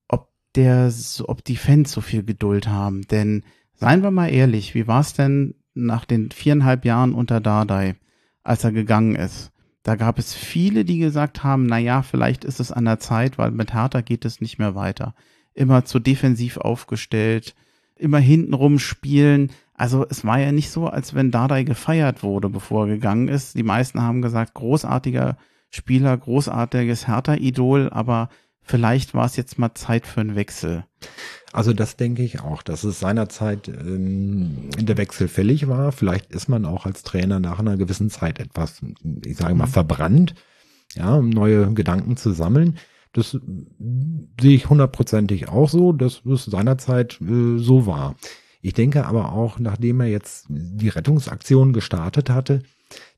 ob der, ob die Fans so viel Geduld haben. Denn seien wir mal ehrlich, wie war es denn nach den viereinhalb Jahren unter Dardai, als er gegangen ist? Da gab es viele, die gesagt haben, na ja, vielleicht ist es an der Zeit, weil mit Hertha geht es nicht mehr weiter. Immer zu defensiv aufgestellt, immer hintenrum spielen. Also es war ja nicht so, als wenn Dardai gefeiert wurde, bevor er gegangen ist. Die meisten haben gesagt, großartiger Spieler, großartiges Hertha-Idol, aber vielleicht war es jetzt mal Zeit für einen Wechsel. Also das denke ich auch, dass es seinerzeit ähm, der Wechsel fällig war. Vielleicht ist man auch als Trainer nach einer gewissen Zeit etwas, ich sage mal, mhm. verbrannt, ja, um neue Gedanken zu sammeln. Das sehe ich hundertprozentig auch so, dass es seinerzeit äh, so war. Ich denke aber auch, nachdem er jetzt die Rettungsaktion gestartet hatte,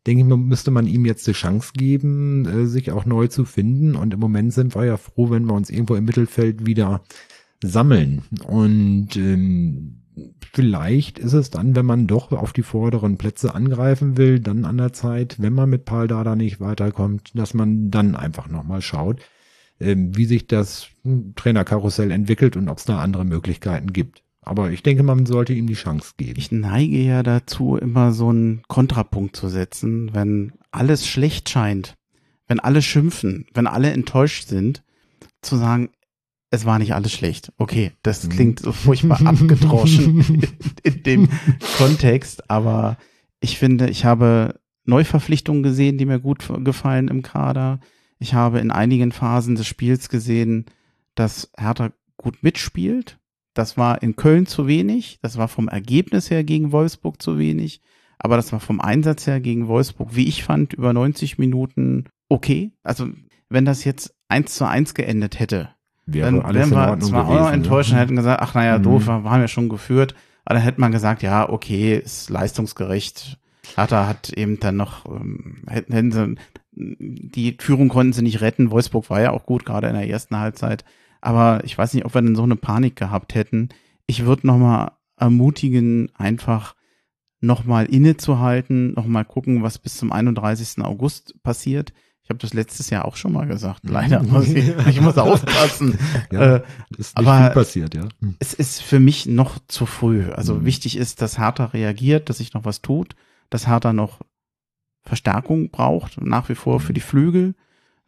denke ich, müsste man ihm jetzt die Chance geben, äh, sich auch neu zu finden. Und im Moment sind wir ja froh, wenn wir uns irgendwo im Mittelfeld wieder sammeln. Und ähm, vielleicht ist es dann, wenn man doch auf die vorderen Plätze angreifen will, dann an der Zeit, wenn man mit Paul Dada nicht weiterkommt, dass man dann einfach nochmal schaut, wie sich das Trainerkarussell entwickelt und ob es da andere Möglichkeiten gibt. Aber ich denke, man sollte ihm die Chance geben. Ich neige ja dazu, immer so einen Kontrapunkt zu setzen, wenn alles schlecht scheint, wenn alle schimpfen, wenn alle enttäuscht sind, zu sagen, es war nicht alles schlecht. Okay, das mhm. klingt so furchtbar abgedroschen <laughs> in, in dem Kontext, aber ich finde, ich habe Neuverpflichtungen gesehen, die mir gut gefallen im Kader. Ich habe in einigen Phasen des Spiels gesehen, dass Hertha gut mitspielt. Das war in Köln zu wenig. Das war vom Ergebnis her gegen Wolfsburg zu wenig. Aber das war vom Einsatz her gegen Wolfsburg, wie ich fand, über 90 Minuten okay. Also, wenn das jetzt eins zu eins geendet hätte, wäre dann wären wir zwar gewesen, auch noch enttäuscht und hätten gesagt, ach naja, mhm. doof, wir haben ja schon geführt. Aber dann hätte man gesagt, ja, okay, ist leistungsgerecht. Hertha hat eben dann noch, ähm, hätten, hätten sie die Führung konnten sie nicht retten. Wolfsburg war ja auch gut, gerade in der ersten Halbzeit. Aber ich weiß nicht, ob wir denn so eine Panik gehabt hätten. Ich würde nochmal ermutigen, einfach nochmal innezuhalten, nochmal gucken, was bis zum 31. August passiert. Ich habe das letztes Jahr auch schon mal gesagt. Leider <laughs> muss ich, ich muss <laughs> aufpassen. ja, äh, ist nicht aber viel passiert, ja. Hm. Es ist für mich noch zu früh. Also mhm. wichtig ist, dass Hertha reagiert, dass sich noch was tut, dass Hertha noch Verstärkung braucht, nach wie vor für die Flügel,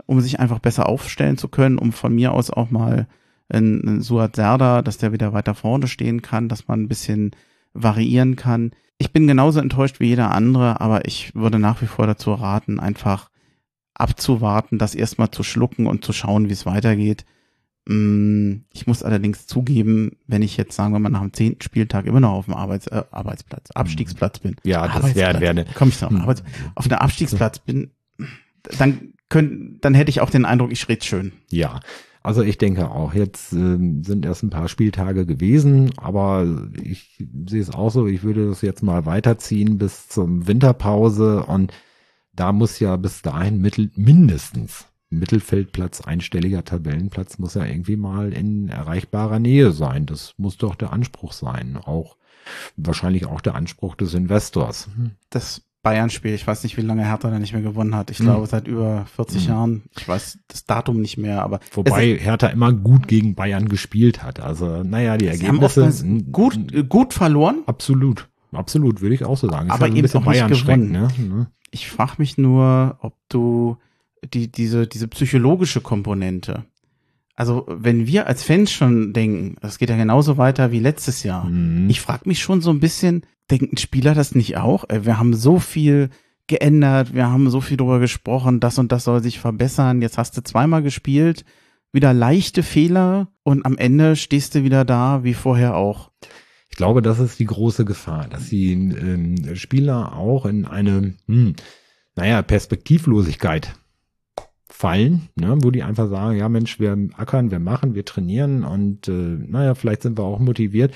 um sich einfach besser aufstellen zu können, um von mir aus auch mal ein Suat Serda, dass der wieder weiter vorne stehen kann, dass man ein bisschen variieren kann. Ich bin genauso enttäuscht wie jeder andere, aber ich würde nach wie vor dazu raten, einfach abzuwarten, das erstmal zu schlucken und zu schauen, wie es weitergeht. Mm, ich muss allerdings zugeben, wenn ich jetzt, sagen wir mal, nach dem zehnten Spieltag immer noch auf dem Arbeits, äh, Arbeitsplatz, Abstiegsplatz bin. Ja, das wäre wär eine. Komm ich noch, hm. Arbeits, auf einem Abstiegsplatz bin, dann können, dann hätte ich auch den Eindruck, ich rede schön. Ja. Also ich denke auch, jetzt ähm, sind erst ein paar Spieltage gewesen, aber ich sehe es auch so, ich würde das jetzt mal weiterziehen bis zum Winterpause und da muss ja bis dahin mittel, mindestens Mittelfeldplatz, einstelliger Tabellenplatz muss ja irgendwie mal in erreichbarer Nähe sein. Das muss doch der Anspruch sein. Auch wahrscheinlich auch der Anspruch des Investors. Das Bayern-Spiel, ich weiß nicht, wie lange Hertha da nicht mehr gewonnen hat. Ich hm. glaube, seit über 40 hm. Jahren. Ich weiß das Datum nicht mehr, aber. Wobei Hertha immer gut gegen Bayern gespielt hat. Also, naja, die Ergebnisse. gut, gut verloren. Absolut. Absolut, würde ich auch so sagen. aber halt eben auch Bayern nicht gewonnen. Ne? Ich frage mich nur, ob du die, diese, diese psychologische Komponente. Also, wenn wir als Fans schon denken, das geht ja genauso weiter wie letztes Jahr. Mhm. Ich frage mich schon so ein bisschen, denken Spieler das nicht auch? Äh, wir haben so viel geändert, wir haben so viel drüber gesprochen, das und das soll sich verbessern. Jetzt hast du zweimal gespielt, wieder leichte Fehler und am Ende stehst du wieder da wie vorher auch. Ich glaube, das ist die große Gefahr, dass die ähm, Spieler auch in eine, hm, naja, Perspektivlosigkeit fallen, ne, wo die einfach sagen, ja Mensch, wir ackern, wir machen, wir trainieren und äh, naja, vielleicht sind wir auch motiviert,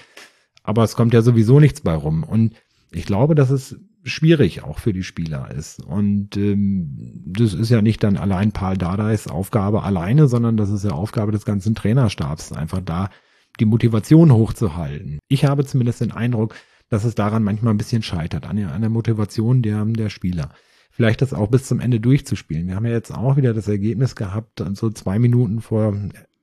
aber es kommt ja sowieso nichts bei rum. Und ich glaube, dass es schwierig auch für die Spieler ist. Und ähm, das ist ja nicht dann allein Paul Dardais Aufgabe alleine, sondern das ist ja Aufgabe des ganzen Trainerstabs, einfach da die Motivation hochzuhalten. Ich habe zumindest den Eindruck, dass es daran manchmal ein bisschen scheitert, an der, an der Motivation der, der Spieler. Vielleicht das auch bis zum Ende durchzuspielen. Wir haben ja jetzt auch wieder das Ergebnis gehabt, so zwei Minuten vor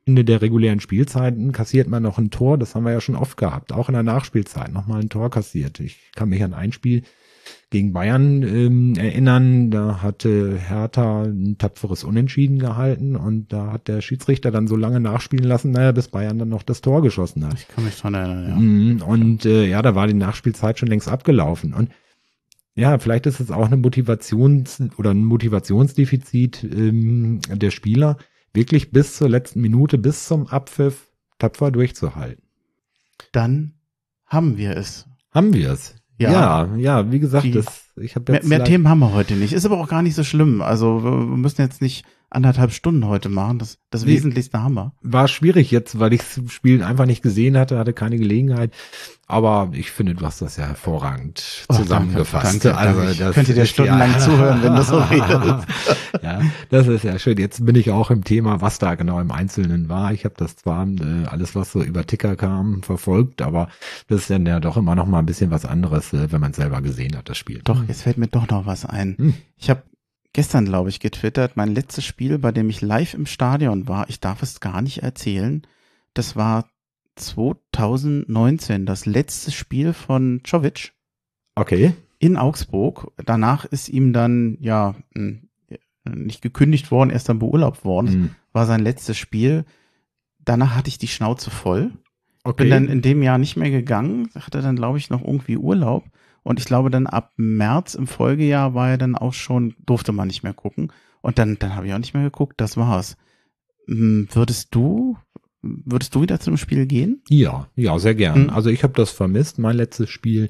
Ende der regulären Spielzeiten kassiert man noch ein Tor. Das haben wir ja schon oft gehabt. Auch in der Nachspielzeit nochmal ein Tor kassiert. Ich kann mich an ein Spiel gegen Bayern ähm, erinnern. Da hatte Hertha ein tapferes Unentschieden gehalten und da hat der Schiedsrichter dann so lange nachspielen lassen, naja, bis Bayern dann noch das Tor geschossen hat. Ich kann mich dran erinnern, ja. Mhm, Und äh, ja, da war die Nachspielzeit schon längst abgelaufen. Und ja, vielleicht ist es auch eine Motivations- oder ein Motivationsdefizit ähm, der Spieler, wirklich bis zur letzten Minute, bis zum Abpfiff tapfer durchzuhalten. Dann haben wir es. Haben wir es? Ja. ja, ja, wie gesagt, Die- das, ich habe Mehr, mehr Themen haben wir heute nicht. Ist aber auch gar nicht so schlimm. Also wir müssen jetzt nicht anderthalb Stunden heute machen. Das, das Nee. Wesentlichste haben wir. war schwierig jetzt, weil ich das Spiel einfach nicht gesehen hatte, hatte keine Gelegenheit. Aber ich finde, du hast das ja hervorragend Oh, zusammengefasst. danke, danke. Ich das könnte dir ist stundenlang <laughs> zuhören, wenn du so redest. <laughs> ja, das ist ja schön. Jetzt bin ich auch im Thema, was da genau im Einzelnen war. Ich habe das zwar äh, alles, was so über Ticker kam, verfolgt, aber das ist dann ja doch immer noch mal ein bisschen was anderes, äh, wenn man selber gesehen hat, das Spiel. Doch, jetzt fällt mir doch noch was ein. Hm. Ich habe gestern, glaube ich, getwittert, mein letztes Spiel, bei dem ich live im Stadion war, ich darf es gar nicht erzählen, das war 2019, das letzte Spiel von Czovic Okay. in Augsburg. Danach ist ihm dann, ja, mh, nicht gekündigt worden, erst dann beurlaubt worden. Hm. War sein letztes Spiel. Danach hatte ich die Schnauze voll. Okay. Bin dann in dem Jahr nicht mehr gegangen, hatte dann, glaube ich, noch irgendwie Urlaub. Und ich glaube, dann ab März im Folgejahr war er dann auch schon, durfte man nicht mehr gucken. Und dann, dann habe ich auch nicht mehr geguckt, das war's. Hm, Würdest du, würdest du wieder zum Spiel gehen? Ja, ja, sehr gern. Hm. Also ich habe das vermisst. Mein letztes Spiel,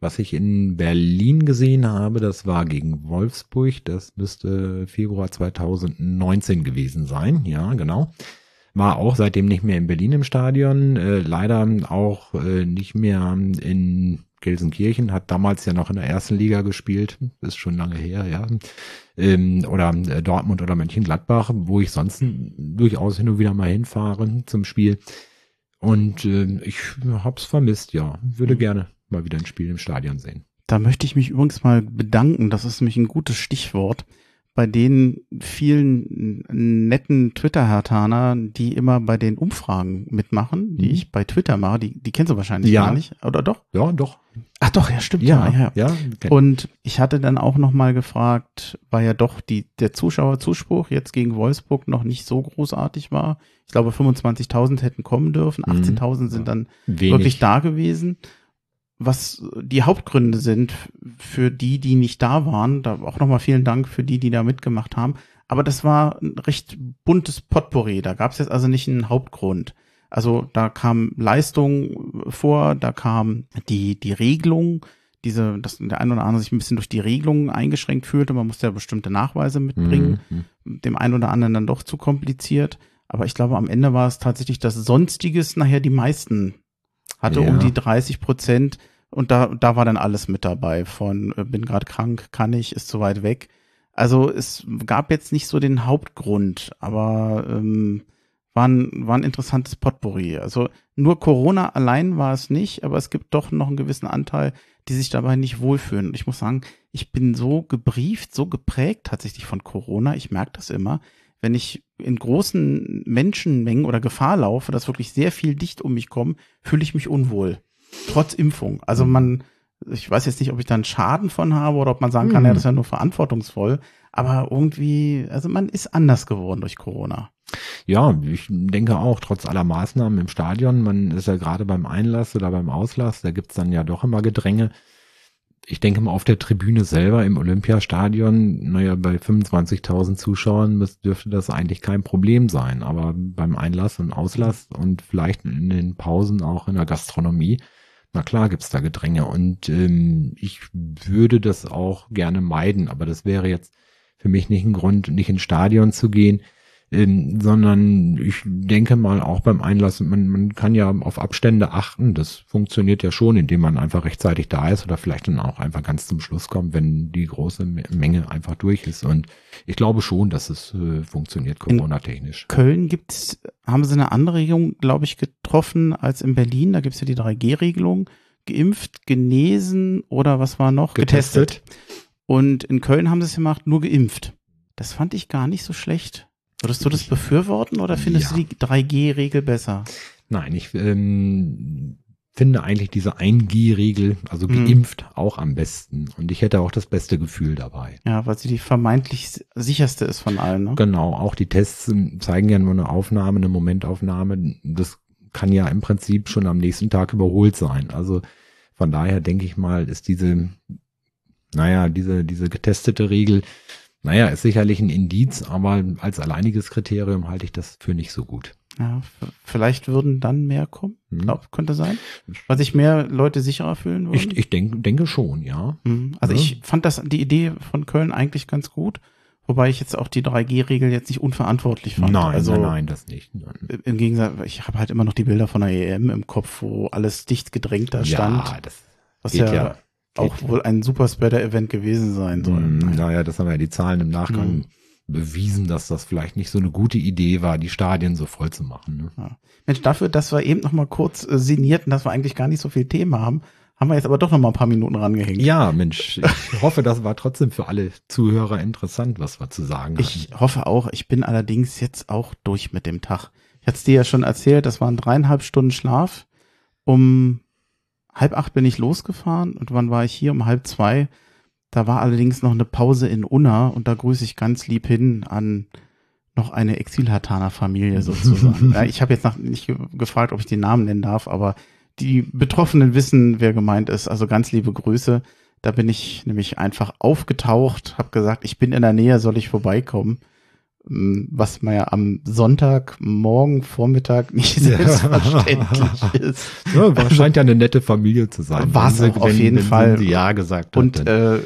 was ich in Berlin gesehen habe, das war gegen Wolfsburg. Das müsste Februar 2019 gewesen sein. Ja, genau. War auch seitdem nicht mehr in Berlin im Stadion. Äh, leider auch äh, nicht mehr in Gelsenkirchen. Hat damals ja noch in der ersten Liga gespielt. Ist schon lange her, ja. Ähm, oder äh, Dortmund oder Mönchengladbach, wo ich sonst durchaus hin und wieder mal hinfahre zum Spiel. Und äh, ich hab's vermisst, ja. Würde gerne mal wieder ein Spiel im Stadion sehen. Da möchte ich mich übrigens mal bedanken. Das ist nämlich ein gutes Stichwort. Bei den vielen netten Twitter-Hertaner, die immer bei den Umfragen mitmachen, die Mhm. ich bei Twitter mache, die, die kennst du wahrscheinlich Ja. gar nicht. Oder doch? Ja, doch. Ach doch, ja, stimmt. Ja, ja. ja. kenn- Und ich hatte dann auch noch mal gefragt, weil ja doch die, der Zuschauerzuspruch jetzt gegen Wolfsburg noch nicht so großartig war. Ich glaube, 25.000 hätten kommen dürfen, Mhm. 18.000 sind dann wenig. wirklich da gewesen. Was die Hauptgründe sind für die, die nicht da waren, da auch nochmal vielen Dank für die, die da mitgemacht haben. Aber das war ein recht buntes Potpourri. Da gab es jetzt also nicht einen Hauptgrund. Also da kam Leistung vor, da kam die, die Regelung, diese, dass der eine oder andere sich ein bisschen durch die Regelung eingeschränkt fühlte. Man musste ja bestimmte Nachweise mitbringen Mhm. dem einen oder anderen dann doch zu kompliziert. Aber ich glaube, am Ende war es tatsächlich das Sonstiges nachher die meisten hatte Ja. um die 30 Prozent. Und da, da war dann alles mit dabei von äh, bin gerade krank, kann ich, ist zu weit weg. Also es gab jetzt nicht so den Hauptgrund, aber ähm, war, ein, war ein interessantes Potpourri. Also nur Corona allein war es nicht, aber es gibt doch noch einen gewissen Anteil, die sich dabei nicht wohlfühlen. Und ich muss sagen, ich bin so gebrieft, so geprägt tatsächlich von Corona. Ich merke das immer, wenn ich in großen Menschenmengen oder Gefahr laufe, dass wirklich sehr viel dicht um mich kommen, fühle ich mich unwohl. Trotz Impfung. Also man, ich weiß jetzt nicht, ob ich da einen Schaden von habe oder ob man sagen kann, Hm. ja, das ist ja nur verantwortungsvoll. Aber irgendwie, also man ist anders geworden durch Corona. Ja, ich denke auch, trotz aller Maßnahmen im Stadion, man ist ja gerade beim Einlass oder beim Auslass, da gibt's dann ja doch immer Gedränge. Ich denke mal, auf der Tribüne selber im Olympiastadion, naja, bei 25.000 Zuschauern dürfte das eigentlich kein Problem sein. Aber beim Einlass und Auslass und vielleicht in den Pausen auch in der Gastronomie, na klar gibt's da Gedränge. Und ähm, ich würde das auch gerne meiden, aber das wäre jetzt für mich nicht ein Grund, nicht ins Stadion zu gehen ähm, sondern ich denke mal auch beim Einlass, man, man kann ja auf Abstände achten, das funktioniert ja schon, indem man einfach rechtzeitig da ist oder vielleicht dann auch einfach ganz zum Schluss kommt, wenn die große Me- Menge einfach durch ist und ich glaube schon, dass es äh, funktioniert Corona-technisch. Köln gibt's, haben sie eine andere Regelung, glaube ich, getroffen als in Berlin. Da gibt's ja die 3G-Regelung. Geimpft, genesen oder was war noch? Und in Köln haben sie es gemacht, nur geimpft. Das fand ich gar nicht so schlecht. Würdest du das befürworten oder findest Ja. du die 3G-Regel besser? Nein, ich ähm, finde eigentlich diese 1G-Regel, also Mhm. geimpft, auch am besten. Und ich hätte auch das beste Gefühl dabei. Ja, weil sie die vermeintlich si- sicherste ist von allen. Ne? Genau, auch die Tests zeigen ja nur eine Aufnahme, eine Momentaufnahme. Das kann ja im Prinzip schon am nächsten Tag überholt sein. Also von daher denke ich mal, ist diese, naja, diese, diese getestete Regel, naja, ist sicherlich ein Indiz, aber als alleiniges Kriterium halte ich das für nicht so gut. Ja, vielleicht würden dann mehr kommen. Hm. Glaub, könnte sein. Weil sich mehr Leute sicherer fühlen würden. Ich, ich denke, denke schon, ja. Mhm. Also Ja. ich fand das die Idee von Köln eigentlich ganz gut, wobei ich jetzt auch die 3G-Regel jetzt nicht unverantwortlich fand. Nein, also nein, nein, das nicht. Nein. im Gegensatz, ich habe halt immer noch die Bilder von der EM im Kopf, wo alles dicht gedrängt da stand, Ja, das was ja, ja. Auch wohl ein Superspreader-Event gewesen sein soll. Mm, Naja, das haben ja die Zahlen im Nachgang Mhm. bewiesen, dass das vielleicht nicht so eine gute Idee war, die Stadien so voll zu machen. Ne? Mensch, dafür, dass wir eben noch mal kurz äh, sinnierten, dass wir eigentlich gar nicht so viel Thema haben, haben wir jetzt aber doch noch mal ein paar Minuten rangehängt. Ja, Mensch, ich <laughs> hoffe, das war trotzdem für alle Zuhörer interessant, was wir zu sagen Ich hoffe auch. Ich bin allerdings jetzt auch durch mit dem Tag. Ich hatte es dir ja schon erzählt, das waren dreieinhalb Stunden Schlaf. Um halb acht bin ich losgefahren und wann war ich hier? Um halb zwei. Da war allerdings noch eine Pause in Unna und da grüße ich ganz lieb hin an noch eine Exilhartaner-Familie sozusagen. <laughs> ja, ich habe jetzt nach, nicht ge gefragt, ob ich den Namen nennen darf, aber die Betroffenen wissen, wer gemeint ist. Also ganz liebe Grüße. Da bin ich nämlich einfach aufgetaucht, habe gesagt, ich bin in der Nähe, soll ich vorbeikommen? Was man ja am Sonntagmorgen, Vormittag nicht Ja. selbstverständlich <laughs> ist. Ja, war, scheint ja eine nette Familie zu sein. Sie- auch auf jeden Fall. Ja gesagt. Und äh,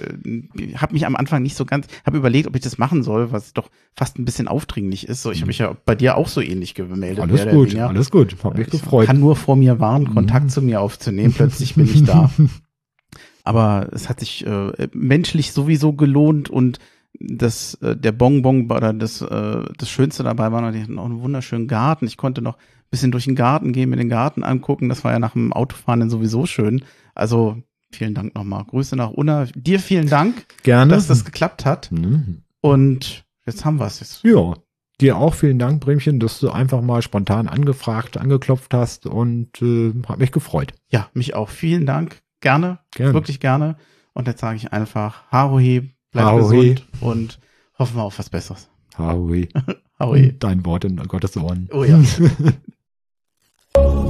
habe mich am Anfang nicht so ganz, habe überlegt, ob ich das machen soll, was doch fast ein bisschen aufdringlich ist. So, ich habe mich ja bei dir auch so ähnlich gemeldet. alles gut, alles gut. Hab mich Ich gefreut. kann nur vor mir warnen, Kontakt Mhm. zu mir aufzunehmen. Plötzlich bin ich da. <laughs> Aber es hat sich äh, menschlich sowieso gelohnt und das äh, der Bonbon oder das äh, das Schönste dabei war noch, die hatten auch einen wunderschönen Garten. Ich konnte noch ein bisschen durch den Garten gehen, mir den Garten angucken. Das war ja nach dem Autofahren dann sowieso schön. Also vielen Dank nochmal. Grüße nach Unna. Dir vielen Dank, Gerne. dass das geklappt hat. Mhm. Und jetzt haben wir es. Jetzt Ja, dir auch vielen Dank, Bremchen, dass du einfach mal spontan angefragt, angeklopft hast und äh, hat mich gefreut. Ja, mich auch. Vielen Dank. Gerne. Gerne. Wirklich gerne. Und jetzt sage ich einfach, Harohe, Bleibt gesund und hoffen wir auf was Besseres. Howie. Howie. <laughs> Dein Wort in Gottes Ohren. Oh ja. <laughs>